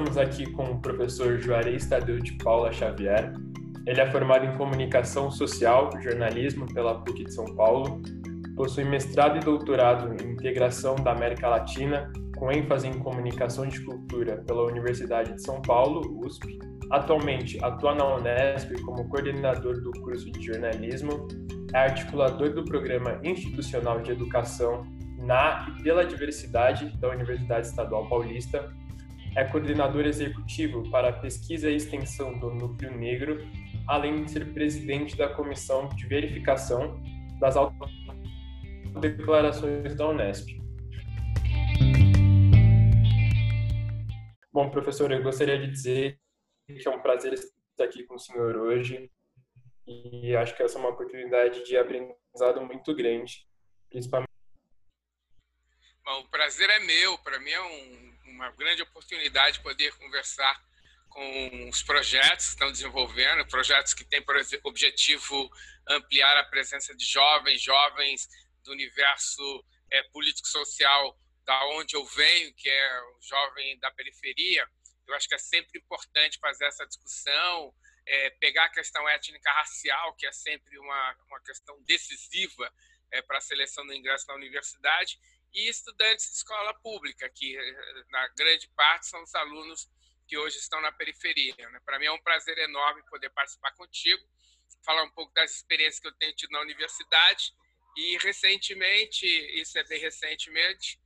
Estamos aqui com o professor Juarez Tadeu de Paula Xavier. Ele é formado em Comunicação Social e Jornalismo pela PUC de São Paulo, possui mestrado e doutorado em Integração da América Latina, com ênfase em Comunicação de Cultura pela Universidade de São Paulo, USP. Atualmente atua na Unesp como coordenador do curso de jornalismo, é articulador do Programa Institucional de Educação na e pela Diversidade da Universidade Estadual Paulista, é coordenador executivo para pesquisa e extensão do Núcleo Negro, além de ser presidente da Comissão de Verificação das Declarações da Unesp. Bom, professor, eu gostaria de dizer que é um prazer estar aqui com o senhor hoje e acho que essa é uma oportunidade de aprendizado muito grande, principalmente. Bom, o prazer é meu, para mim é um, uma grande oportunidade poder conversar com os projetos que estão desenvolvendo, projetos que têm por objetivo ampliar a presença de jovens, jovens do universo é, político-social da onde eu venho, que é o jovem da periferia, eu acho que é sempre importante fazer essa discussão, é, pegar a questão étnica racial, que é sempre uma, uma questão decisiva é, para a seleção do ingresso na universidade, e estudantes de escola pública, que na grande parte são os alunos que hoje estão na periferia. Né? Para mim é um prazer enorme poder participar contigo, falar um pouco das experiências que eu tenho tido na universidade e recentemente, isso é bem recentemente,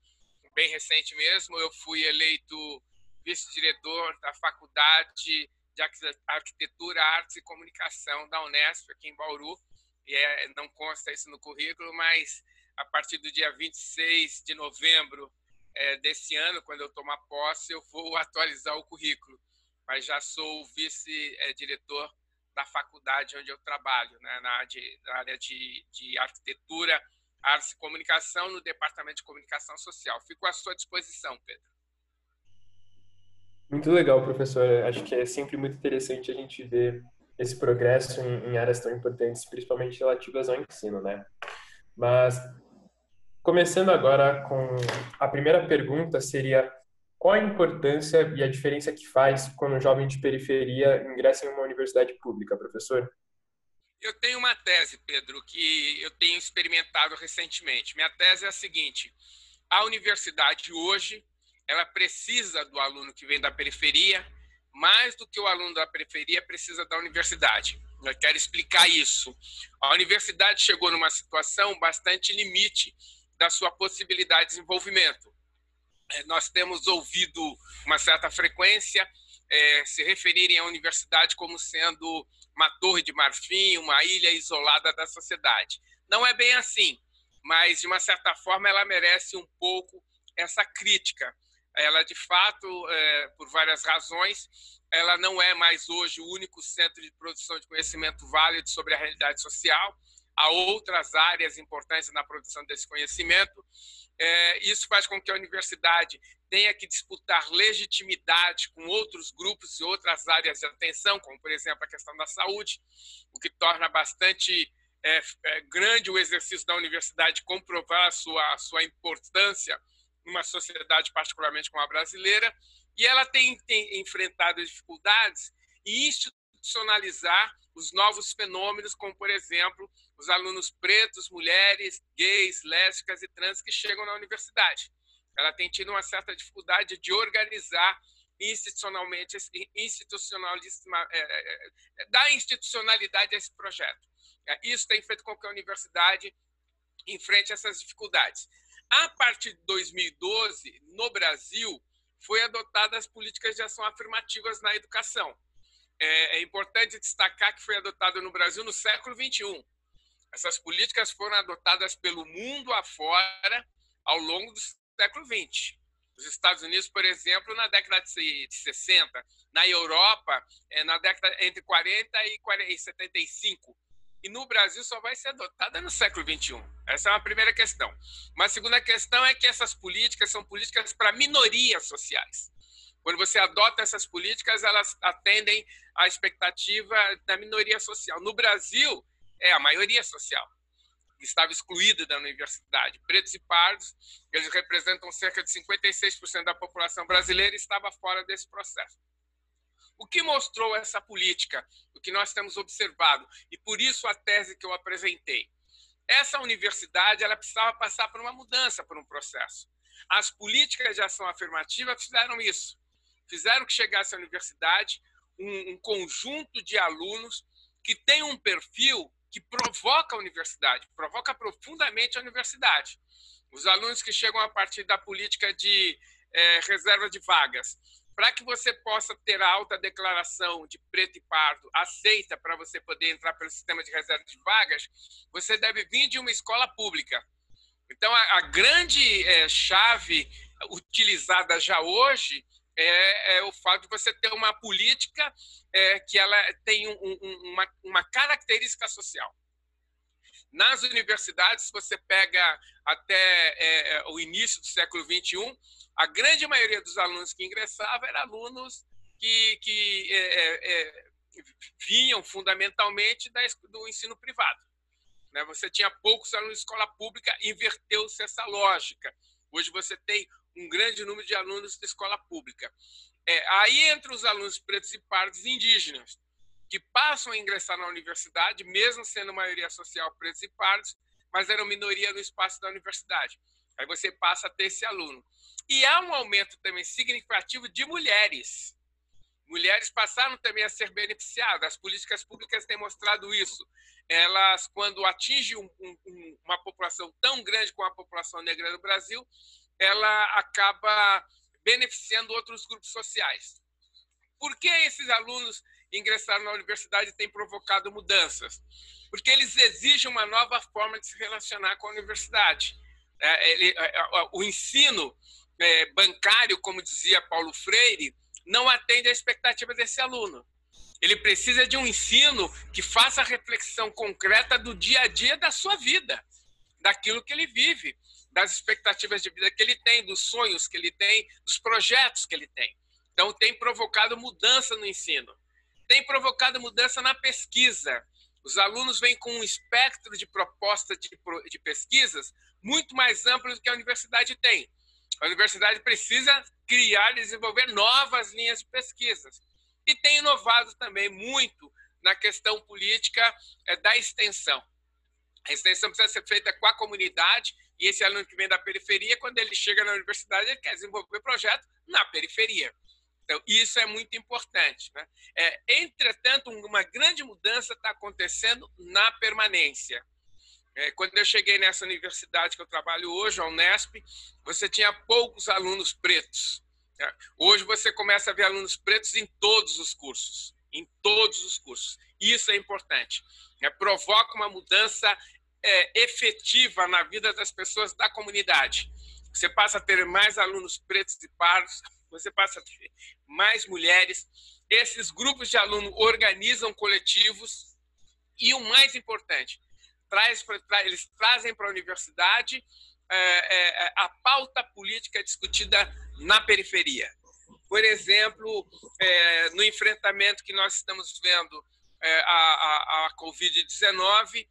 bem recente mesmo, eu fui eleito vice-diretor da Faculdade de Arquitetura, Artes e Comunicação da Unesp, aqui em Bauru. E é, não consta isso no currículo, mas a partir do dia 26 de novembro é, desse ano, quando eu tomar posse, eu vou atualizar o currículo. Mas já sou vice-diretor da faculdade onde eu trabalho, né, na, área de, de arquitetura, artes e comunicação, no departamento de comunicação social. Fico à sua disposição, Pedro. Muito legal, professor. Acho que é sempre muito interessante a gente ver esse progresso em, em áreas tão importantes, principalmente relativas ao ensino, né? Mas começando agora com a primeira pergunta seria qual a importância e a diferença que faz quando um jovem de periferia ingressa em uma universidade pública, professor? Eu tenho uma tese, Pedro, que eu tenho experimentado recentemente. Minha tese é a seguinte: a universidade hoje ela precisa do aluno que vem da periferia mais do que o aluno da periferia precisa da universidade. Eu quero explicar isso. A universidade chegou numa situação bastante limite da sua possibilidade de desenvolvimento. É, nós temos ouvido uma certa frequência é, se referirem à universidade como sendo uma torre de marfim, uma ilha isolada da sociedade. Não é bem assim, mas de uma certa forma ela merece um pouco essa crítica. Ela, de fato, é, por várias razões, ela não é mais hoje o único centro de produção de conhecimento válido sobre a realidade social. Há outras áreas importantes na produção desse conhecimento. É, isso faz com que a universidade tenha que disputar legitimidade com outros grupos e outras áreas de atenção, como, por exemplo, a questão da saúde, o que torna bastante é, é, grande o exercício da universidade comprovar a sua, a sua importância numa sociedade, particularmente como a brasileira, e ela tem, tem enfrentado dificuldades em institucionalizar os novos fenômenos, como, por exemplo, os alunos pretos, mulheres, gays, lésbicas e trans que chegam na universidade. Ela tem tido uma certa dificuldade de organizar institucionalmente, institucionalíssima, é, é, é, dar institucionalidade a esse projeto. Isso tem feito com que a universidade enfrente essas dificuldades. A partir de 2012, no Brasil, foi adotadas as políticas de ação afirmativas na educação. É, é importante destacar que foi adotado no Brasil no século 21 essas políticas foram adotadas pelo mundo afora ao longo do século XX. Os Estados Unidos, por exemplo, na década de 60, na Europa, é, na década entre 40 e 75. E no Brasil só vai ser adotada no século XXI. Essa é uma primeira questão. Uma segunda questão é que essas políticas são políticas para minorias sociais. Quando você adota essas políticas, elas atendem à expectativa da minoria social. No Brasil, é a maioria social. estava excluída da universidade. Pretos e pardos, eles representam cerca de 56% da população brasileira e estava fora desse processo. O que mostrou essa política? O que nós temos observado e por isso a tese que eu apresentei. Essa universidade ela precisava passar por uma mudança, por um processo. As políticas de ação afirmativa fizeram isso. Fizeram que chegasse à universidade um, um conjunto de alunos que tem um perfil que provoca a universidade, provoca profundamente a universidade. Os alunos que chegam a partir da política de é, reserva de vagas, para que você possa ter a alta declaração de preto e pardo aceita para você poder entrar pelo sistema de reserva de vagas, você deve vir de uma escola pública. Então, a, a grande é, chave utilizada já hoje é, é, o fato de você ter uma política é, que ela tem um, um, uma, uma característica social. Nas universidades, se você pega até é, é o início do século XXI, a grande maioria dos alunos que ingressavam eram alunos que, que é, é, vinham fundamentalmente da, do ensino privado. Né? Você tinha poucos alunos de escola pública, inverteu-se essa lógica. Hoje você tem um grande número de alunos de escola pública. É, aí entre os alunos pretos e pardos indígenas, que passam a ingressar na universidade, mesmo sendo maioria social pretos e pardos, mas eram minoria no espaço da universidade. Aí você passa a ter esse aluno. E há um aumento também significativo de mulheres. Mulheres passaram também a ser beneficiadas. As políticas públicas têm mostrado isso. Elas, quando atingem um, um, uma população tão grande como a população negra do Brasil, ela acaba beneficiando outros grupos sociais. Por que esses alunos ingressaram na universidade têm provocado mudanças? Porque eles exigem uma nova forma de se relacionar com a universidade. É, é, é, o ensino bancário, como dizia Paulo Freire, não atende à expectativa desse aluno. Ele precisa de um ensino que faça a reflexão concreta do dia a dia da sua vida, daquilo que ele vive das expectativas de vida que ele tem, dos sonhos que ele tem, dos projetos que ele tem. Então, tem provocado mudança no ensino, tem provocado mudança na pesquisa. Os alunos vêm com um espectro de propostas de, de pesquisas muito mais amplo do que a universidade tem. A universidade precisa criar e desenvolver novas linhas de pesquisas. E tem inovado também muito na questão política é, da extensão. A extensão precisa ser feita com a comunidade e esse aluno que vem da periferia, quando ele chega na universidade, ele quer desenvolver projeto na periferia. Então, isso é muito importante. Né? É, entretanto, uma grande mudança está acontecendo na permanência. É, quando eu cheguei nessa universidade que eu trabalho hoje, a Unesp, você tinha poucos alunos pretos. Né? Hoje você começa a ver alunos pretos em todos os cursos, em todos os cursos. Isso é importante. É, provoca uma mudança é, efetiva na vida das pessoas da comunidade. Você passa a ter mais alunos pretos e pardos, você passa a ter mais mulheres. Esses grupos de alunos organizam coletivos e o mais importante, traz, eles trazem para a universidade é, é, é, a pauta política discutida na periferia. Por exemplo, é, no enfrentamento que nós estamos vendo é, a, a Covid-19, é,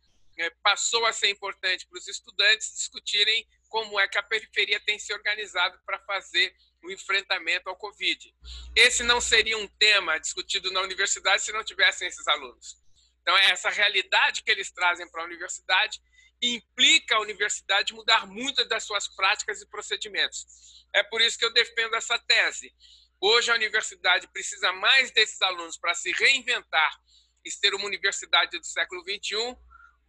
passou a ser importante para os estudantes discutirem como é que a periferia tem se organizado para fazer o enfrentamento ao Covid. Esse não seria um tema discutido na universidade se não tivessem esses alunos. Então, é essa realidade que eles trazem para a universidade implica a universidade mudar muitas das suas práticas e procedimentos. É por isso que eu defendo essa tese. Hoje, a universidade precisa mais desses alunos para se reinventar e ser uma universidade do século XXI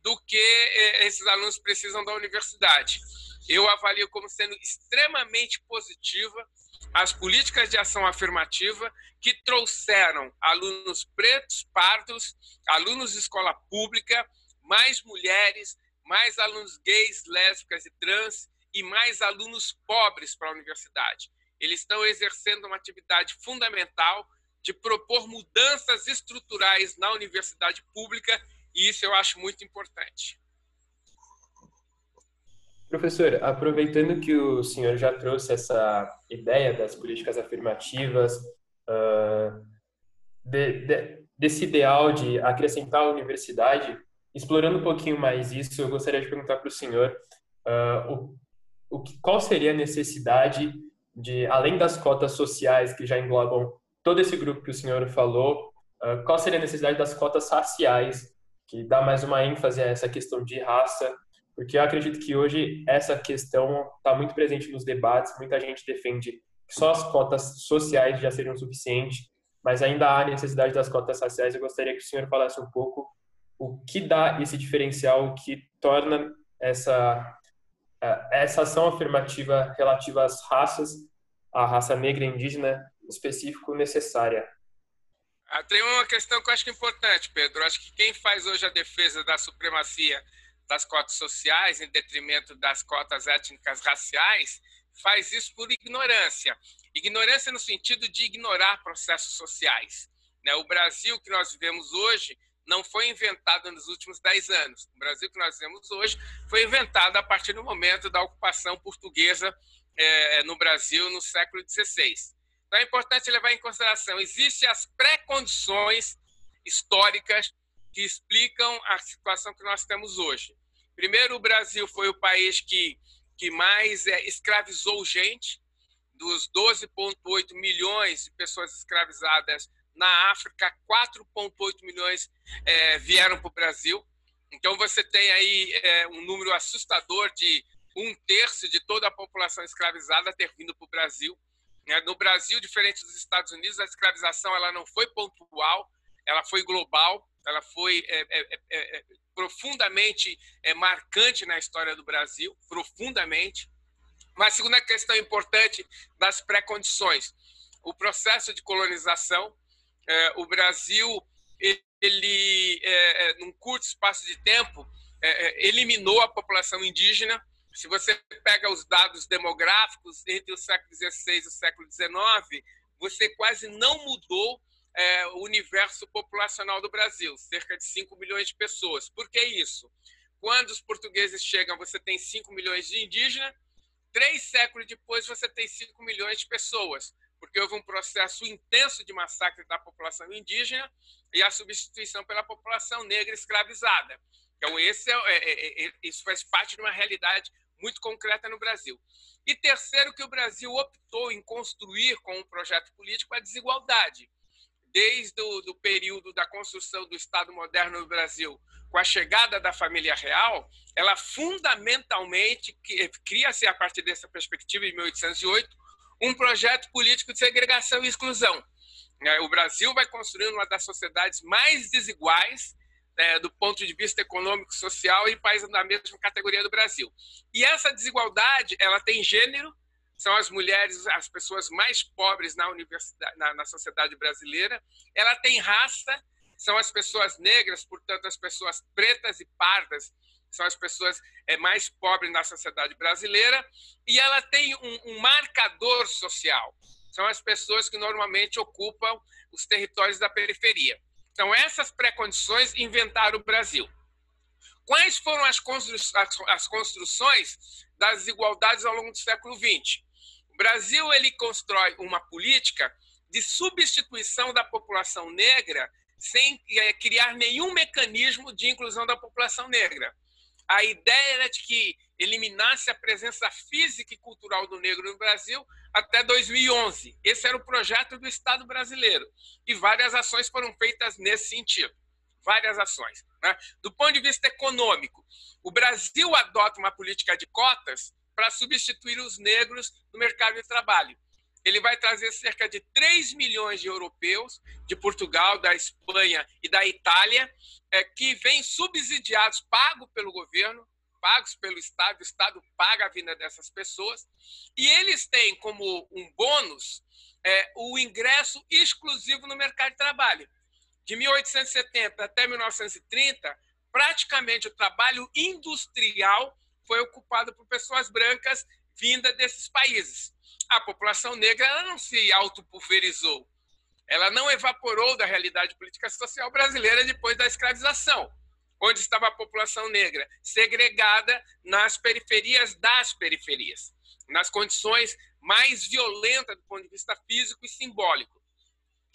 do que eh, esses alunos precisam da universidade. Eu avalio como sendo extremamente positiva as políticas de ação afirmativa que trouxeram alunos pretos, pardos, alunos de escola pública, mais mulheres, mais alunos gays, lésbicas e trans e mais alunos pobres para a universidade. Eles estão exercendo uma atividade fundamental de propor mudanças estruturais na universidade pública e isso eu acho muito importante. Professor, aproveitando que o senhor já trouxe essa ideia das políticas afirmativas, uh, de, de, desse ideal de acrescentar a universidade, explorando um pouquinho mais isso, eu gostaria de perguntar para o senhor uh, o, o que, qual seria a necessidade de, além das cotas sociais que já englobam todo esse grupo que o senhor falou, uh, qual seria a necessidade das cotas raciais, que dá mais uma ênfase a essa questão de raça, porque eu acredito que hoje essa questão está muito presente nos debates, muita gente defende que só as cotas sociais já seriam suficientes, mas ainda há necessidade das cotas raciais. Eu gostaria que o senhor falasse um pouco o que dá esse diferencial, o que torna essa essa ação afirmativa relativa às raças, à raça negra e indígena em específico necessária. Ah, tem uma questão que eu acho que é importante, Pedro. Eu acho que quem faz hoje a defesa da supremacia das cotas sociais em detrimento das cotas étnicas raciais faz isso por ignorância. Ignorância no sentido de ignorar processos sociais. Né? O Brasil que nós vivemos hoje não foi inventado nos últimos dez anos. O Brasil que nós vemos hoje foi inventado a partir do momento da ocupação portuguesa é, no Brasil no século XVI. Então é importante levar em consideração, existem as pré-condições históricas que explicam a situação que nós temos hoje. Primeiro, o Brasil foi o país que, que mais é, escravizou gente, dos 12,8 milhões de pessoas escravizadas na África, 4,8 milhões é, vieram para o Brasil. Então, você tem aí é, um número assustador de um terço de toda a população escravizada ter vindo para o Brasil. Né? No Brasil, diferente dos Estados Unidos, a escravização ela não foi pontual, ela foi global, ela foi é, é, é, é profundamente marcante na história do Brasil, profundamente. Mas a segunda questão importante das pré-condições, o processo de colonização é, o Brasil, ele, é, é, num curto espaço de tempo, é, é, eliminou a população indígena. Se você pega os dados demográficos entre o século XVI e o século XIX, você quase não mudou é, o universo populacional do Brasil, cerca de 5 milhões de pessoas. Por que isso? Quando os portugueses chegam, você tem 5 milhões de indígenas, três séculos depois, você tem 5 milhões de pessoas porque houve um processo intenso de massacre da população indígena e a substituição pela população negra escravizada. Então, esse é, é, é, é, isso faz parte de uma realidade muito concreta no Brasil. E terceiro, que o Brasil optou em construir com um projeto político a desigualdade. Desde o do período da construção do Estado moderno no Brasil, com a chegada da família real, ela fundamentalmente cria-se a partir dessa perspectiva de 1808 um projeto político de segregação e exclusão. É, o Brasil vai construindo uma das sociedades mais desiguais é, do ponto de vista econômico, social e países da mesma categoria do Brasil. E essa desigualdade, ela tem gênero, são as mulheres, as pessoas mais pobres na universidade, na, na sociedade brasileira. Ela tem raça, são as pessoas negras, portanto, as pessoas pretas e pardas são as pessoas é, mais pobres na sociedade brasileira, e ela tem um, um marcador social. São as pessoas que normalmente ocupam os territórios da periferia. Então, essas pré-condições inventaram o Brasil. Quais foram as, constru as construções das desigualdades ao longo do século XX? O Brasil ele constrói uma política de substituição da população negra sem é, criar nenhum mecanismo de inclusão da população negra a ideia era de que eliminasse a presença física e cultural do negro no Brasil até 2011. Esse era o projeto do Estado brasileiro. E várias ações foram feitas nesse sentido. Várias ações. Né? Do ponto de vista econômico, o Brasil adota uma política de cotas para substituir os negros no mercado de trabalho ele vai trazer cerca de 3 milhões de europeus de Portugal, da Espanha e da Itália, é, que vêm subsidiados, pagos pelo governo, pagos pelo Estado, o Estado paga a vinda dessas pessoas, e eles têm como um bônus é, o ingresso exclusivo no mercado de trabalho. De 1870 até 1930, praticamente o trabalho industrial foi ocupado por pessoas brancas vindas desses países a população negra não se autopulverizou. Ela não evaporou da realidade política social brasileira depois da escravização, onde estava a população negra segregada nas periferias das periferias, nas condições mais violentas do ponto de vista físico e simbólico.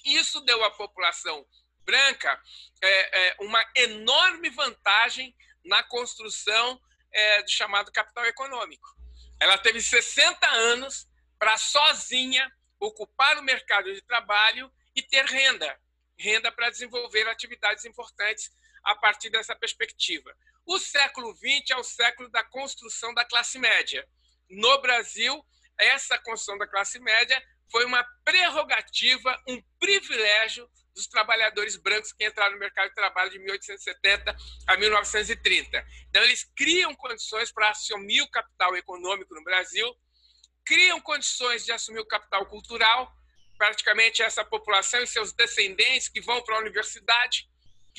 Isso deu à população branca é, é, uma enorme vantagem na construção é, do chamado capital econômico. Ela teve 60 anos para sozinha ocupar o mercado de trabalho e ter renda, renda para desenvolver atividades importantes a partir dessa perspectiva. O século XX é o século da construção da classe média. No Brasil, essa construção da classe média foi uma prerrogativa, um privilégio dos trabalhadores brancos que entraram no mercado de trabalho de 1870 a 1930. Então, eles criam condições para assumir o capital econômico no Brasil, criam condições de assumir o capital cultural, praticamente essa população e seus descendentes que vão para a universidade,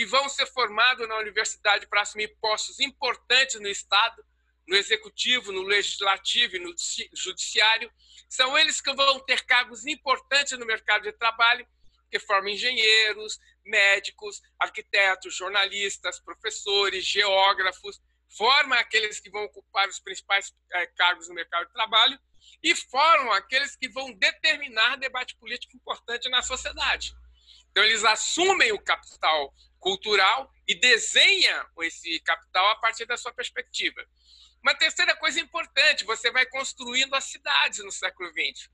que vão ser formados na universidade para assumir postos importantes no Estado, no executivo, no legislativo e no judiciário. São eles que vão ter cargos importantes no mercado de trabalho, que formam engenheiros, médicos, arquitetos, jornalistas, professores, geógrafos, formam aqueles que vão ocupar os principais eh, cargos no mercado de trabalho e formam aqueles que vão determinar debate político importante na sociedade. Então, eles assumem o capital cultural e desenha esse capital a partir da sua perspectiva. Uma terceira coisa importante, você vai construindo as cidades no século XX.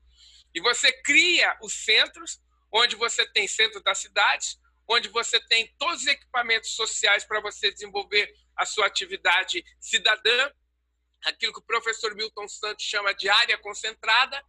E você cria os centros, onde você tem centro das cidades, onde você tem todos os equipamentos sociais para você desenvolver a sua atividade cidadã, aquilo que o professor Milton Santos chama de área concentrada,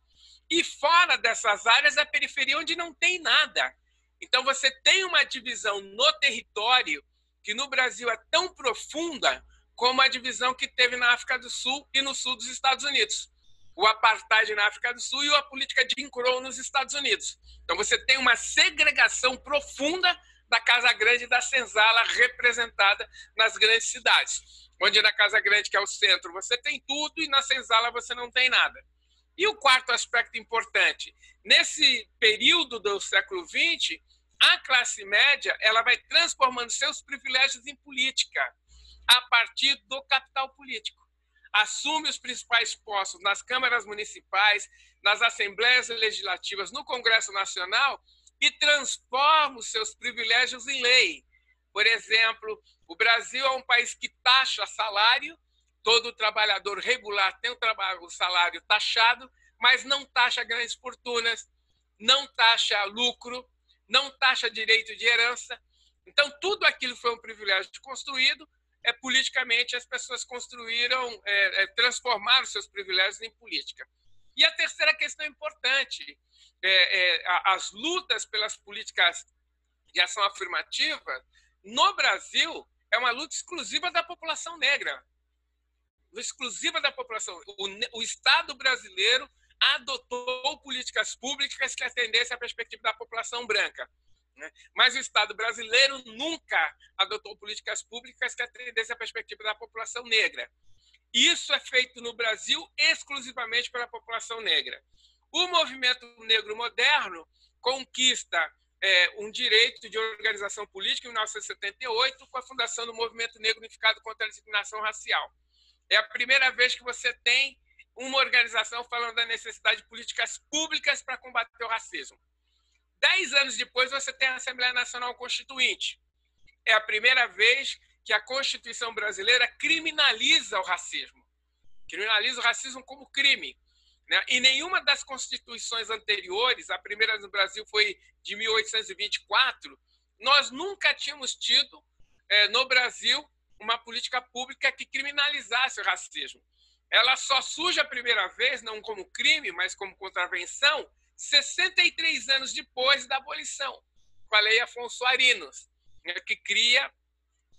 e fora dessas áreas a periferia onde não tem nada. Então você tem uma divisão no território que no Brasil é tão profunda como a divisão que teve na África do Sul e no sul dos Estados Unidos. O apartheid na África do Sul e a política de Jim nos Estados Unidos. Então você tem uma segregação profunda da Casa Grande e da Senzala representada nas grandes cidades. Onde na Casa Grande, que é o centro, você tem tudo e na Senzala você não tem nada. E o quarto aspecto importante, nesse período do século XX, a classe média ela vai transformando seus privilégios em política a partir do capital político. Assume os principais postos nas câmaras municipais, nas assembleias legislativas, no Congresso Nacional e transforma os seus privilégios em lei. Por exemplo, o Brasil é um país que taxa salário, todo trabalhador regular tem o salário taxado, mas não taxa grandes fortunas, não taxa lucro, não taxa direito de herança. Então, tudo aquilo foi um privilégio construído, é politicamente as pessoas construíram, é, é, transformaram seus privilégios em política. E a terceira questão importante, é, é, as lutas pelas políticas de ação afirmativa, no Brasil, é uma luta exclusiva da população negra. Exclusiva da população. O, o Estado brasileiro adotou políticas públicas que atendessem à perspectiva da população branca. Né? Mas o Estado brasileiro nunca adotou políticas públicas que atendessem à perspectiva da população negra. Isso é feito no Brasil exclusivamente pela população negra. O movimento negro moderno conquista é, um direito de organização política em 1978 com a fundação do Movimento Negro Unificado contra a Discriminação Racial. É a primeira vez que você tem uma organização falando da necessidade de políticas públicas para combater o racismo. Dez anos depois, você tem a Assembleia Nacional Constituinte. É a primeira vez que a Constituição brasileira criminaliza o racismo. Criminaliza o racismo como crime. Né? E nenhuma das constituições anteriores, a primeira no Brasil foi de 1824, nós nunca tínhamos tido é, no Brasil uma política pública que criminalizasse o racismo ela só surge a primeira vez, não como crime, mas como contravenção, 63 anos depois da abolição, com a Lei Afonso Arinos, né, que cria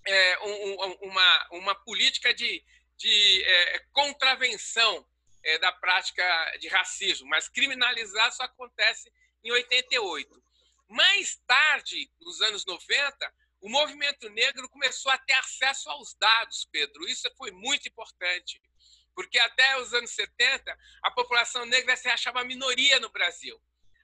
é, um, uma, uma política de, de é, contravenção é, da prática de racismo, mas criminalizar só acontece em 88. Mais tarde, nos anos 90, o movimento negro começou a ter acesso aos dados, Pedro. Isso foi muito importante porque até os anos 70 a população negra se achava minoria no Brasil.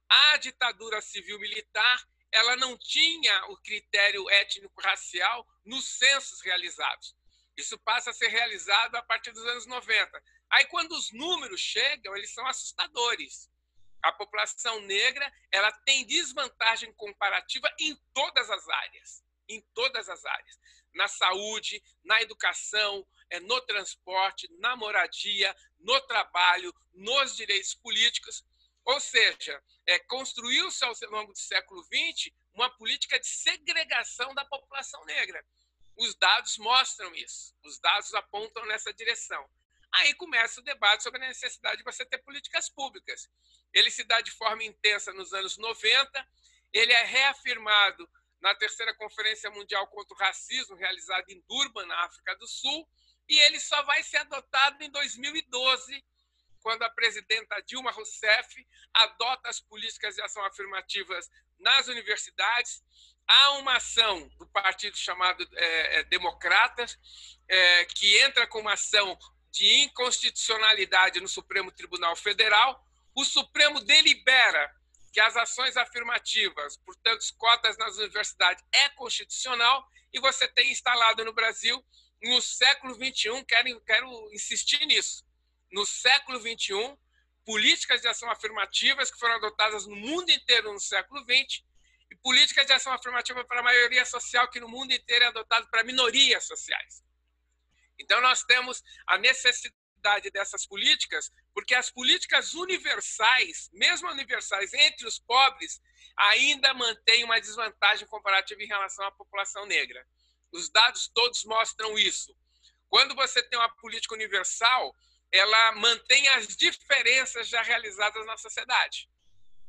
A ditadura civil-militar ela não tinha o critério étnico-racial nos censos realizados. Isso passa a ser realizado a partir dos anos 90. Aí, quando os números chegam, eles são assustadores. A população negra ela tem desvantagem comparativa em todas as áreas, em todas as áreas, na saúde, na educação, é, no transporte, na moradia, no trabalho, nos direitos políticos. Ou seja, é, construiu-se ao longo do século XX uma política de segregação da população negra. Os dados mostram isso, os dados apontam nessa direção. Aí começa o debate sobre a necessidade de você ter políticas públicas. Ele se dá de forma intensa nos anos 90, ele é reafirmado na terceira Conferência Mundial contra o Racismo, realizada em Durban, na África do Sul, e ele só vai ser adotado em 2012, quando a presidenta Dilma Rousseff adota as políticas de ação afirmativas nas universidades. Há uma ação do partido chamado é, é, Democratas, é, que entra com uma ação de inconstitucionalidade no Supremo Tribunal Federal. O Supremo delibera que as ações afirmativas, portanto, cotas nas universidades, é constitucional e você tem instalado no Brasil, no século XXI, quero, quero insistir nisso, no século XXI, políticas de ação afirmativas que foram adotadas no mundo inteiro no século XX e políticas de ação afirmativa para a maioria social que no mundo inteiro é adotado para minorias sociais. Então, nós temos a necessidade dessas políticas, porque as políticas universais, mesmo universais entre os pobres, ainda mantêm uma desvantagem comparativa em relação à população negra. Os dados todos mostram isso. Quando você tem uma política universal, ela mantém as diferenças já realizadas na sociedade.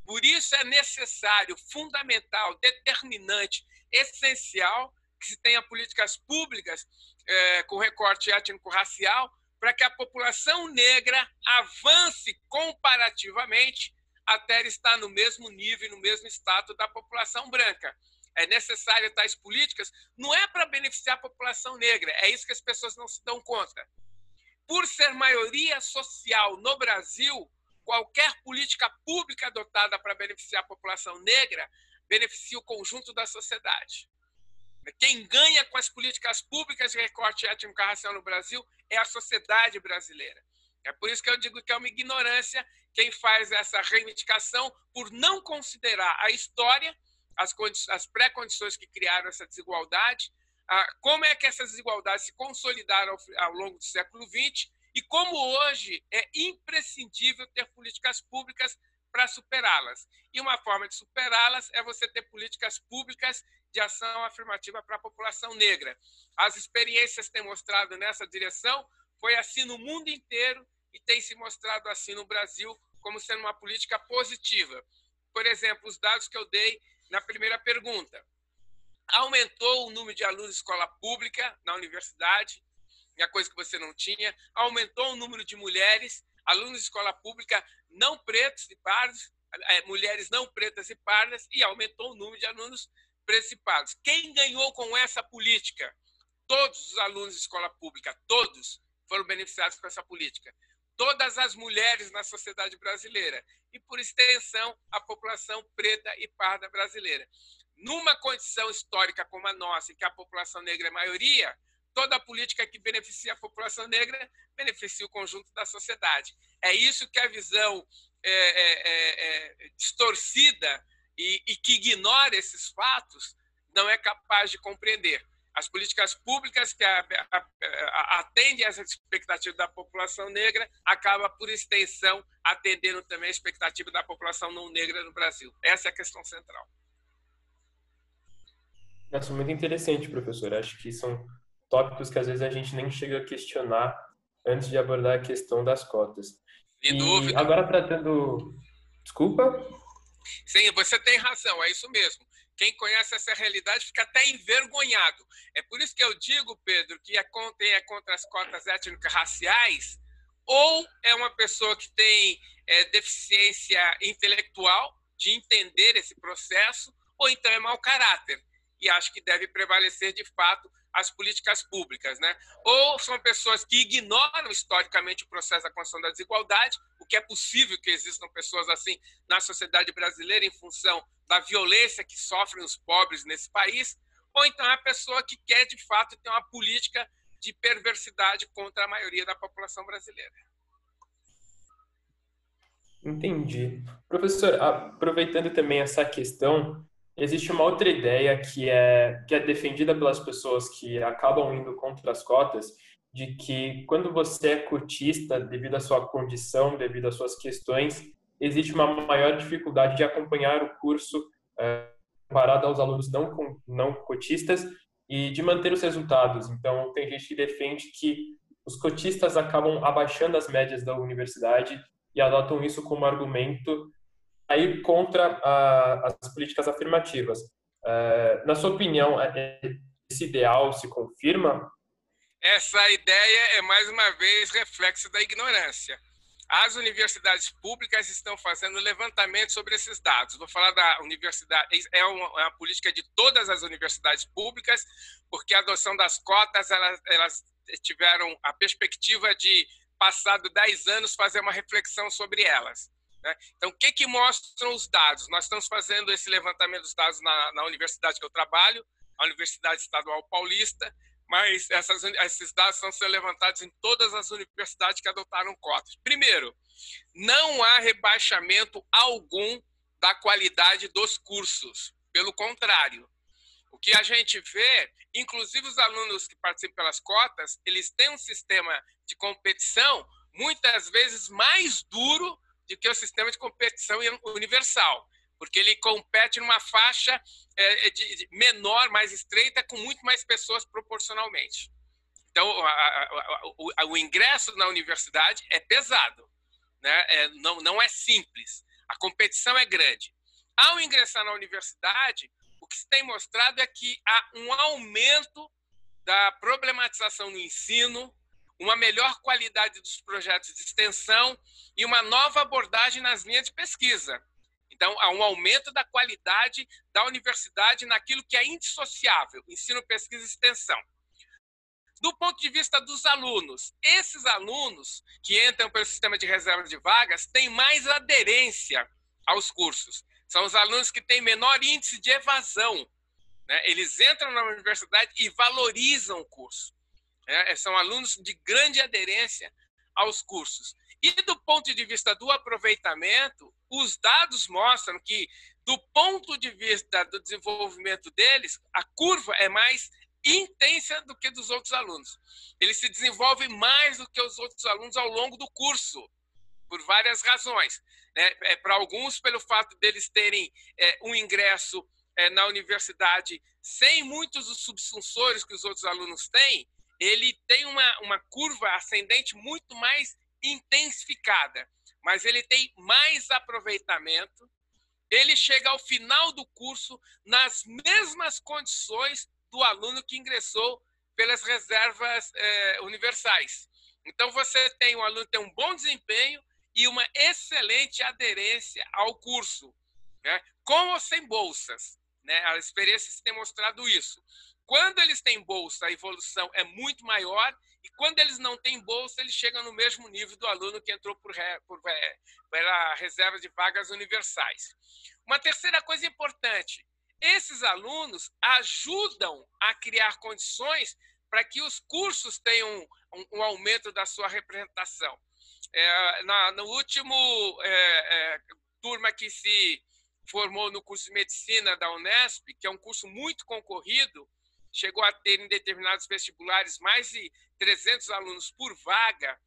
Por isso é necessário, fundamental, determinante, essencial que se tenha políticas públicas é, com recorte étnico-racial para que a população negra avance comparativamente até estar no mesmo nível, no mesmo status da população branca. É necessário tais políticas, não é para beneficiar a população negra, é isso que as pessoas não se dão conta por ser maioria social no Brasil, qualquer política pública adotada para beneficiar a população negra beneficia o conjunto da sociedade. Quem ganha com as políticas públicas de recorte étnico-racial no Brasil é a sociedade brasileira. É por isso que eu digo que é uma ignorância quem faz essa reivindicação por não considerar a história, as, as pré-condições que criaram essa desigualdade, ah, como é que essas desigualdades se consolidaram ao, ao longo do século XX e como hoje é imprescindível ter políticas públicas para superá-las. E uma forma de superá-las é você ter políticas públicas de ação afirmativa para a população negra. As experiências têm mostrado nessa direção, foi assim no mundo inteiro e tem se mostrado assim no Brasil como sendo uma política positiva. Por exemplo, os dados que eu dei na primeira pergunta aumentou o número de alunos de escola pública na universidade, é coisa que você não tinha, aumentou o número de mulheres, alunos de escola pública não pretos e pardos, é, mulheres não pretas e pardas, e aumentou o número de alunos pretos pardos. Quem ganhou com essa política? Todos os alunos de escola pública, todos foram beneficiados com essa política. Todas as mulheres na sociedade brasileira e, por extensão, a população preta e parda brasileira numa condição histórica como a nossa, em que a população negra é maioria, toda política que beneficia a população negra beneficia o conjunto da sociedade. É isso que a visão é, é, é, é distorcida e, e que ignora esses fatos não é capaz de compreender. As políticas públicas que atendem às expectativas da população negra acaba por extensão atendendo também a expectativa da população não negra no Brasil. Essa é a questão central. Nossa, muito interessante, professor. Acho que são tópicos que às vezes a gente nem chega a questionar antes de abordar a questão das cotas. Sem e dúvida. Agora tratando. Desculpa? Sim, você tem razão, é isso mesmo. Quem conhece essa realidade fica até envergonhado. É por isso que eu digo, Pedro, que é contra, é contra as cotas étnicas raciais, ou é uma pessoa que tem é, deficiência intelectual de entender esse processo, ou então é mau caráter e acho que deve prevalecer de fato as políticas públicas, né? Ou são pessoas que ignoram historicamente o processo da construção da desigualdade, que é possível que existam pessoas assim na sociedade brasileira em função da violência que sofrem os pobres nesse país, ou então é a pessoa que quer de fato ter uma política de perversidade contra a maioria da população brasileira. Entendi. Professor, aproveitando também essa questão, existe uma outra ideia que é, que é defendida pelas pessoas que acabam indo contra as cotas, de que quando você é cotista, devido à sua condição, devido às suas questões, existe uma maior dificuldade de acompanhar o curso é, comparado aos alunos não, não cotistas e de manter os resultados. Então, tem gente que defende que os cotistas acabam abaixando as médias da universidade e adotam isso como argumento aí contra a, as políticas afirmativas. É, na sua opinião, é, esse ideal se confirma? Essa ideia é mais uma vez reflexo da ignorância. As universidades públicas estão fazendo levantamento sobre esses dados. Vou falar da universidade, é uma, é uma política de todas as universidades públicas, porque a adoção das cotas elas, elas tiveram a perspectiva de, passado 10 anos, fazer uma reflexão sobre elas. Né? Então, o que, que mostram os dados? Nós estamos fazendo esse levantamento dos dados na, na universidade que eu trabalho, a Universidade Estadual Paulista, mas essas, esses dados estão sendo levantados em todas as universidades que adotaram cotas. Primeiro, não há rebaixamento algum da qualidade dos cursos. Pelo contrário, o que a gente vê, inclusive os alunos que participam pelas cotas, eles têm um sistema de competição muitas vezes mais duro do que o sistema de competição universal porque ele compete numa faixa é, é, de, de menor, mais estreita, com muito mais pessoas proporcionalmente. Então, a, a, o, a, o, ingresso na universidade é pesado, né? É, não, não é simples. A competição é grande. Ao ingressar na universidade, o que se tem mostrado é que há um aumento da problematização no ensino, uma melhor qualidade dos projetos de extensão e uma nova abordagem nas linhas de pesquisa. Então, há um aumento da qualidade da universidade naquilo que é indissociável, ensino, pesquisa e extensão. Do ponto de vista dos alunos, esses alunos que entram pelo sistema de reserva de vagas têm mais aderência aos cursos. São os alunos que têm menor índice de evasão. Né? Eles entram na universidade e valorizam o curso. É, são alunos de grande aderência aos cursos. E do ponto de vista do aproveitamento, os dados mostram que, do ponto de vista do desenvolvimento deles, a curva é mais intensa do que dos outros alunos. Eles se desenvolvem mais do que os outros alunos ao longo do curso, por várias razões. Né? É, Para alguns, pelo fato deles terem é, um ingresso é, na universidade sem muitos dos que os outros alunos têm, ele tem uma, uma curva ascendente muito mais intensificada, mas ele tem mais aproveitamento. Ele chega ao final do curso nas mesmas condições do aluno que ingressou pelas reservas eh, universais. Então, você tem um aluno que tem um bom desempenho e uma excelente aderência ao curso, né? com ou sem bolsas. Né? As experiências têm mostrado isso. Quando eles têm bolsa, a evolução é muito maior, e quando eles não têm bolsa, eles chegam no mesmo nível do aluno que entrou por, por, pela reserva de vagas universais. Uma terceira coisa importante: esses alunos ajudam a criar condições para que os cursos tenham um, um aumento da sua representação. É, na, no último é, é, turma que se formou no curso de medicina da Unesp, que é um curso muito concorrido, chegou a ter em determinados vestibulares mais de 300 alunos por vaga,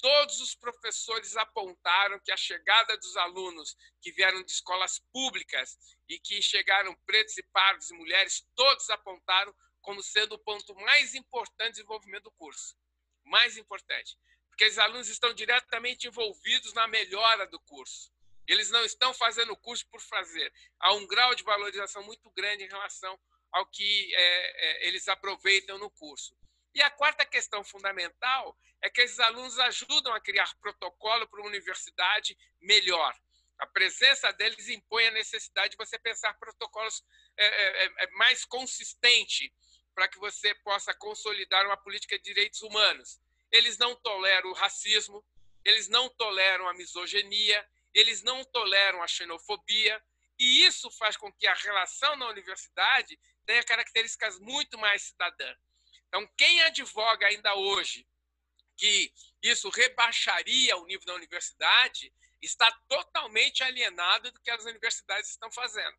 todos os professores apontaram que a chegada dos alunos que vieram de escolas públicas e que chegaram pretos e pardos e mulheres, todos apontaram como sendo o ponto mais importante de desenvolvimento do curso. Mais importante. Porque os alunos estão diretamente envolvidos na melhora do curso. Eles não estão fazendo o curso por fazer. Há um grau de valorização muito grande em relação ao que é, é, eles aproveitam no curso. E a quarta questão fundamental é que esses alunos ajudam a criar protocolo para uma universidade melhor. A presença deles impõe a necessidade de você pensar protocolos é, é, é, é mais consistentes para que você possa consolidar uma política de direitos humanos. Eles não toleram o racismo, eles não toleram a misoginia, eles não toleram a xenofobia, e isso faz com que a relação na universidade tenha características muito mais cidadãs. Então, quem advoga ainda hoje que isso rebaixaria o nível da universidade, está totalmente alienado do que as universidades estão fazendo.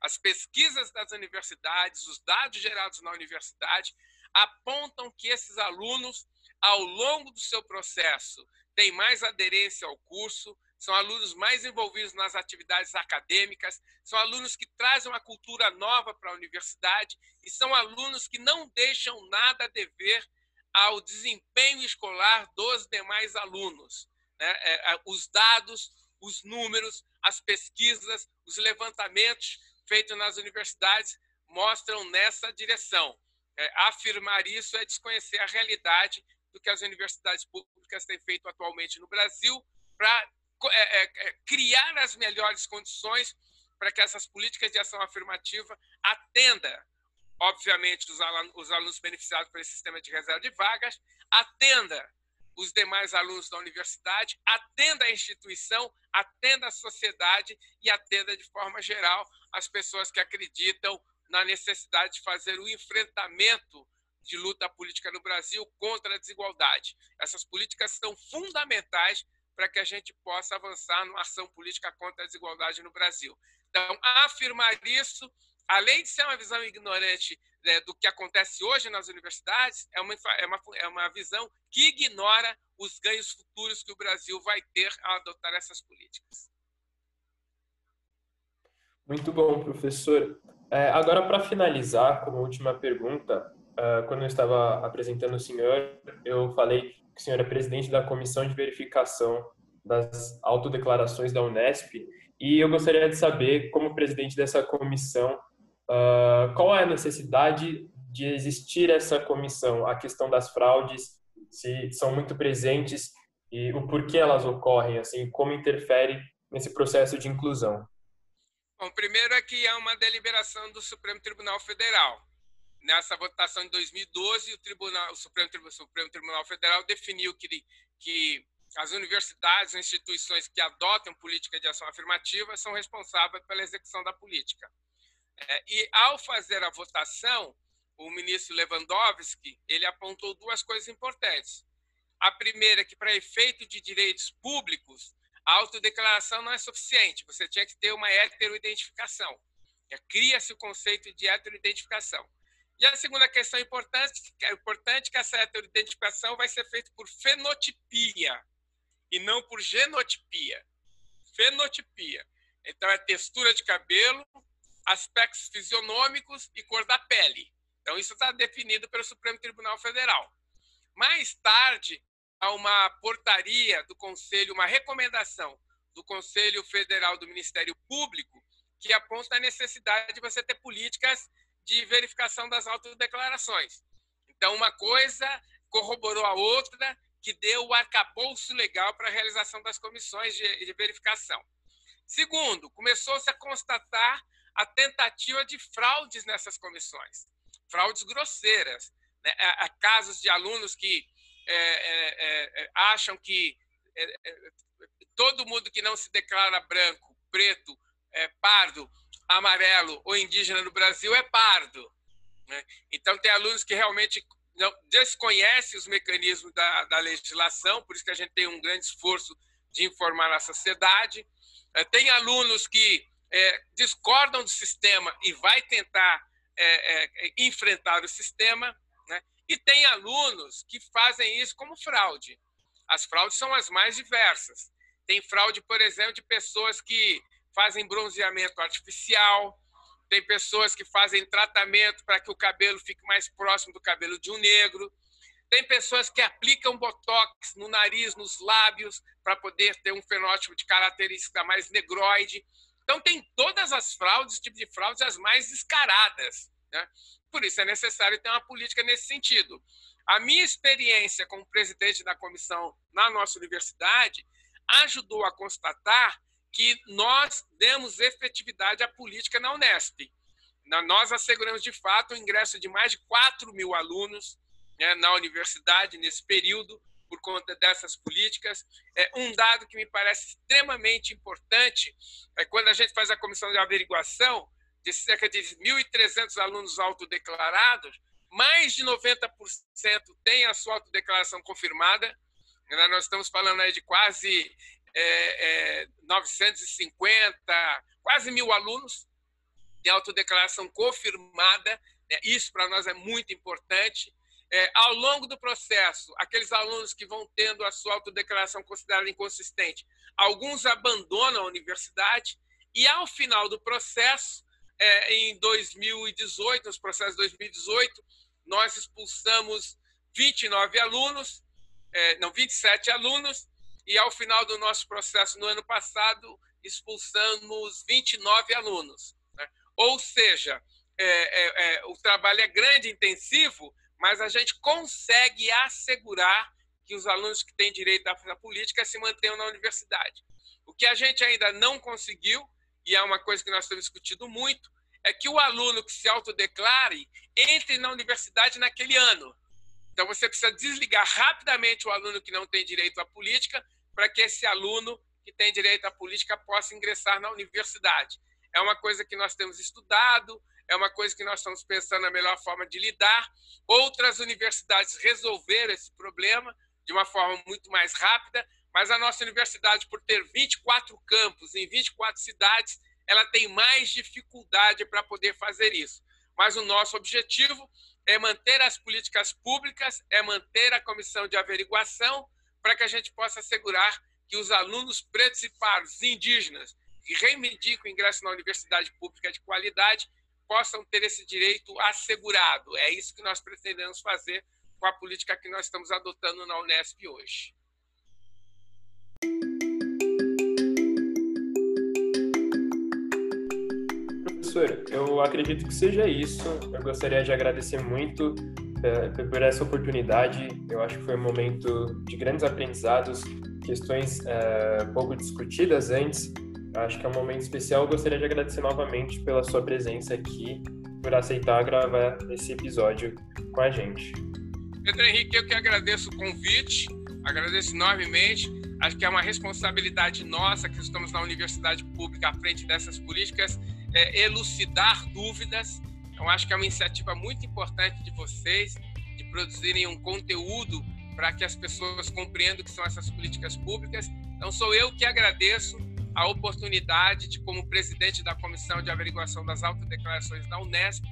As pesquisas das universidades, os dados gerados na universidade, apontam que esses alunos, ao longo do seu processo, têm mais aderência ao curso, são alunos mais envolvidos nas atividades acadêmicas, são alunos que trazem uma cultura nova para a universidade e são alunos que não deixam nada a dever ao desempenho escolar dos demais alunos. Né? É, é, os dados, os números, as pesquisas, os levantamentos feitos nas universidades mostram nessa direção. É, afirmar isso é desconhecer a realidade do que as universidades públicas têm feito atualmente no Brasil para criar as melhores condições para que essas políticas de ação afirmativa atenda, obviamente, os alunos, os alunos beneficiados pelo sistema de reserva de vagas, atenda os demais alunos da universidade, atenda a instituição, atenda a sociedade e atenda de forma geral as pessoas que acreditam na necessidade de fazer o enfrentamento de luta política no Brasil contra a desigualdade. Essas políticas são fundamentais para que a gente possa avançar numa ação política contra a desigualdade no Brasil. Então, afirmar isso, além de ser uma visão ignorante né, do que acontece hoje nas universidades, é uma, é, uma, é uma visão que ignora os ganhos futuros que o Brasil vai ter ao adotar essas políticas. Muito bom, professor. É, agora, para finalizar, como última pergunta, uh, quando eu estava apresentando o senhor, eu falei que o senhor é presidente da Comissão de Verificação das Autodeclarações da Unesp, e eu gostaria de saber, como presidente dessa comissão, uh, qual é a necessidade de existir essa comissão, a questão das fraudes, se são muito presentes e o porquê elas ocorrem, assim, como interfere nesse processo de inclusão. Bom, primeiro é que é uma deliberação do Supremo Tribunal Federal nessa votação de 2012, o, Tribunal, o Supremo, o Supremo Tribunal Federal definiu que, que as universidades, instituições que adotam política de ação afirmativa são responsáveis pela execução da política. É, e ao fazer a votação, o ministro Lewandowski ele apontou duas coisas importantes. A primeira é que para efeito de direitos públicos, a autodeclaração não é suficiente. Você tinha que ter uma heteroidentificação. É, cria-se o conceito de heteroidentificação. E a segunda questão importante, é importante que essa heteroidentificação vai ser feita por fenotipia e não por genotipia. Fenotipia. Então, é textura de cabelo, aspectos fisionômicos e cor da pele. Então, isso está definido pelo Supremo Tribunal Federal. Mais tarde, há uma portaria do Conselho, uma recomendação do Conselho Federal do Ministério Público que aponta a necessidade de você ter políticas de verificação das autodeclarações. Então, uma coisa corroborou a outra, que deu o arcabouço legal para a realização das comissões de, de verificação. Segundo, começou-se a constatar a tentativa de fraudes nessas comissões, fraudes grosseiras. Né? Há casos de alunos que é, é, é, acham que é, é, todo mundo que não se declara branco, preto, é, pardo, amarelo ou indígena no Brasil é pardo. Né? Então, tem alunos que realmente não, desconhecem os mecanismos da, da legislação, por isso que a gente tem um grande esforço de informar a sociedade. É, tem alunos que é, discordam do sistema e vai tentar é, é, enfrentar o sistema, né? e tem alunos que fazem isso como fraude. As fraudes são as mais diversas. Tem fraude, por exemplo, de pessoas que fazem bronzeamento artificial, tem pessoas que fazem tratamento para que o cabelo fique mais próximo do cabelo de um negro, tem pessoas que aplicam botox no nariz, nos lábios, para poder ter um fenótipo de característica mais negroide. Então, tem todas as fraudes, tipo de fraudes, as mais descaradas. Né? Por isso, é necessário ter uma política nesse sentido. A minha experiência como presidente da comissão na nossa universidade ajudou a constatar que nós demos efetividade à política na Unesp. Nós asseguramos, de fato, o ingresso de mais de 4 mil alunos né, na universidade nesse período, por conta dessas políticas. É, um dado que me parece extremamente importante é quando a gente faz a comissão de averiguação de cerca de 1.300 alunos autodeclarados, mais de 90% têm a sua autodeclaração confirmada. Nós estamos falando aí de quase é, é, 950, quase mil alunos de autodeclaração confirmada. Né? Isso para nós é muito importante. É, ao longo do processo, aqueles alunos que vão tendo a sua autodeclaração considerada inconsistente, alguns abandonam a universidade e, ao final do processo, é, em 2018, nos processos de 2018, nós expulsamos 29 alunos, é, não, 27 alunos, e ao final do nosso processo no ano passado, expulsamos 29 alunos. Né? Ou seja, é, é, é, o trabalho é grande, intensivo, mas a gente consegue assegurar que os alunos que têm direito à política se mantenham na universidade. O que a gente ainda não conseguiu, e é uma coisa que nós temos discutido muito, é que o aluno que se autodeclare entre na universidade naquele ano. Então, você precisa desligar rapidamente o aluno que não tem direito à política para que esse aluno que tem direito à política possa ingressar na universidade. É uma coisa que nós temos estudado, é uma coisa que nós estamos pensando na melhor forma de lidar. Outras universidades resolveram esse problema de uma forma muito mais rápida, mas a nossa universidade, por ter 24 campos em 24 cidades, ela tem mais dificuldade para poder fazer isso. Mas o nosso objetivo é manter as políticas públicas, é manter a comissão de averiguação, para que a gente possa assegurar que os alunos pretos e pardos indígenas que reivindicam o ingresso na universidade pública de qualidade possam ter esse direito assegurado. É isso que nós pretendemos fazer com a política que nós estamos adotando na Unesp hoje. Professor, eu acredito que seja isso. Eu gostaria de agradecer muito uh, por essa oportunidade. Eu acho que foi um momento de grandes aprendizados, questões uh, pouco discutidas antes, Acho que é um momento especial. Eu gostaria de agradecer novamente pela sua presença aqui, por aceitar gravar esse episódio com a gente. Pedro Henrique, eu que agradeço o convite, agradeço enormemente. Acho que é uma responsabilidade nossa que estamos na universidade pública à frente dessas políticas, é, elucidar dúvidas. Eu acho que é uma iniciativa muito importante de vocês, de produzirem um conteúdo para que as pessoas compreendam o que são essas políticas públicas. Então, sou eu que agradeço a oportunidade de, como presidente da Comissão de Averiguação das Autodeclarações da Unesp,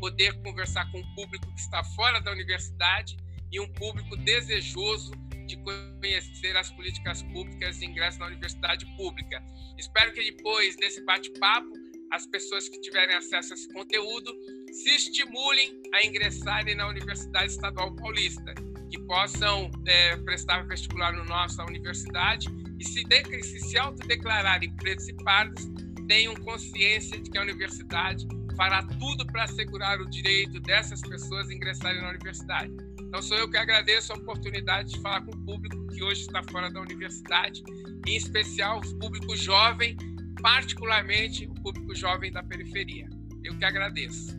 poder conversar com um público que está fora da universidade e um público desejoso de conhecer as políticas públicas de ingresso na universidade pública. Espero que depois desse bate-papo, as pessoas que tiverem acesso a esse conteúdo se estimulem a ingressarem na Universidade Estadual Paulista, que possam é, prestar vestibular no nossa universidade e se, de, se, se autodeclararem pretos e pardos, tenham consciência de que a universidade fará tudo para assegurar o direito dessas pessoas ingressarem na universidade. Então, sou eu que agradeço a oportunidade de falar com o público que hoje está fora da universidade, em especial o público jovem, particularmente o público jovem da periferia. Eu que agradeço.